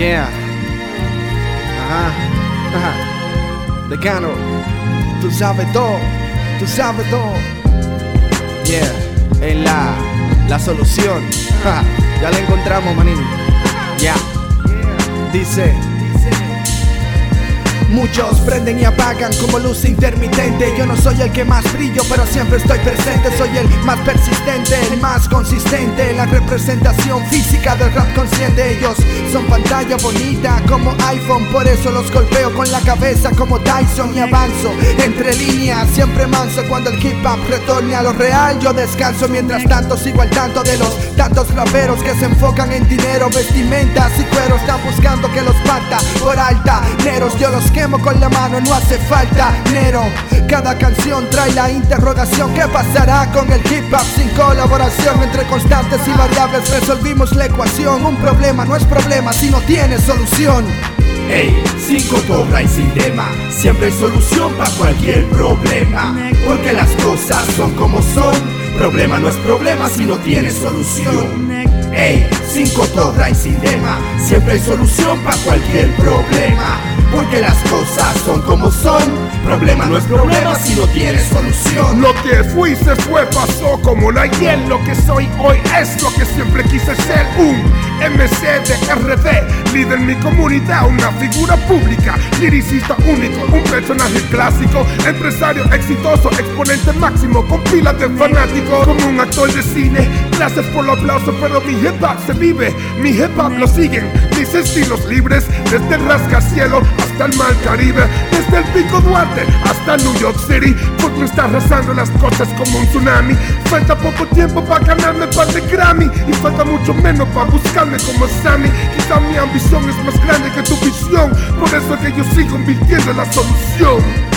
Yeah. Ajá. Ajá. Decano. Tú sabes todo. Tú sabes todo. Yeah. En la, la solución. Ja, Ya la encontramos, manín. Ya. Dice. Muchos prenden y apagan como luz intermitente. Yo no soy el que más brillo, pero siempre estoy presente. Soy el más persistente, el más consistente. La representación física del rap consciente. Ellos son pantalla bonita como iPhone, por eso los golpeo con la cabeza como Tyson y avanzo entre líneas. Siempre manso cuando el hip hop retorne a lo real. Yo descanso mientras tanto sigo al tanto de los tantos raperos que se enfocan en dinero, vestimentas y cuero. Están buscando que los pata por alta. Yo los quemo con la mano, no hace falta Nero. Cada canción trae la interrogación: ¿Qué pasará con el hip hop sin colaboración entre constantes y variables? Resolvimos la ecuación. Un problema no es problema si no tiene solución. Ey, sin cotorra y sin tema, siempre hay solución para cualquier problema. Porque las cosas son como son, problema no es problema si no tiene solución. Ey, sin cotorra y sin tema, siempre hay solución para cualquier problema. Porque las cosas son como son, problema no es problema si no tiene solución. Lo que fui se fue, pasó como la hiel. Lo que soy hoy es lo que siempre quise ser. Un MC de RD, líder en mi comunidad, una figura pública, liricista único, un personaje clásico, empresario exitoso, exponente máximo, con pilas de fanáticos, como un actor de cine. Gracias por los aplausos, pero mi hip hop se vive, mi hip hop lo siguen, mis estilos libres, desde el rascacielos hasta el mar Caribe, desde el Pico Duarte hasta New York City, porque está arrasando las cosas como un tsunami. Falta poco tiempo para ganarme par de Grammy y falta mucho menos para buscarme como Sammy. Quizá mi ambición es más grande que tu visión, por eso es que yo sigo invirtiendo en la solución.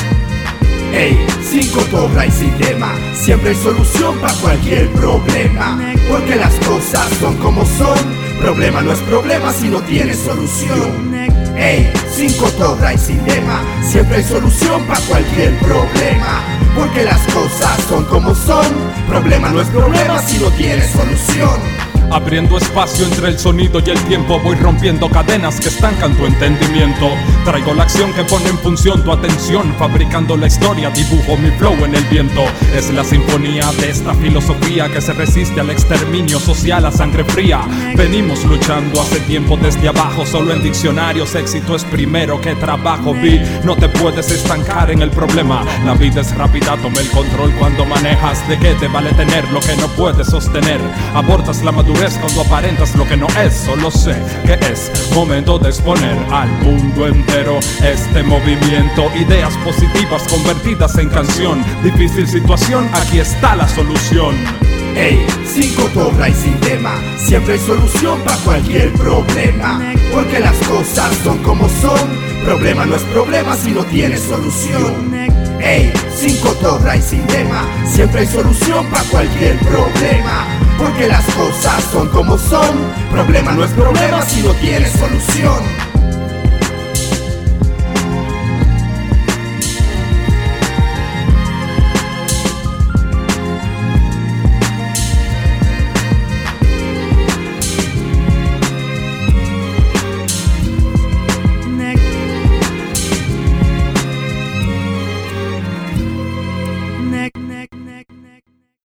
Ey, sin cotorra y sin tema, siempre hay solución para cualquier problema. Porque las cosas son como son, problema no es problema si no tiene solución. Ey, sin cotorra y sin tema, siempre hay solución para cualquier problema. Porque las cosas son como son, problema no es problema si no tiene solución. Abriendo espacio entre el sonido y el tiempo Voy rompiendo cadenas que estancan tu entendimiento. Traigo la acción que pone en función tu atención Fabricando la historia, dibujo mi flow en el viento. Es la sinfonía de esta filosofía Que se resiste al exterminio social a sangre fría. Venimos luchando hace tiempo desde abajo Solo en diccionarios éxito es primero que trabajo. Vi, no te puedes estancar en el problema. La vida es rápida, toma el control cuando manejas. ¿De qué te vale tener lo que no puedes sostener? Abortas la madurez cuando aparentas lo que no es, solo sé que es momento de exponer al mundo entero este movimiento. Ideas positivas convertidas en canción. Difícil situación, aquí está la solución. Ey, sin cotorra y sin tema, siempre hay solución para cualquier problema. Porque las cosas son como son, problema no es problema si no tiene solución. Ey, sin cotorra y sin tema, siempre hay solución para cualquier problema. Porque las cosas son como son, problema no es problema si no tiene solución.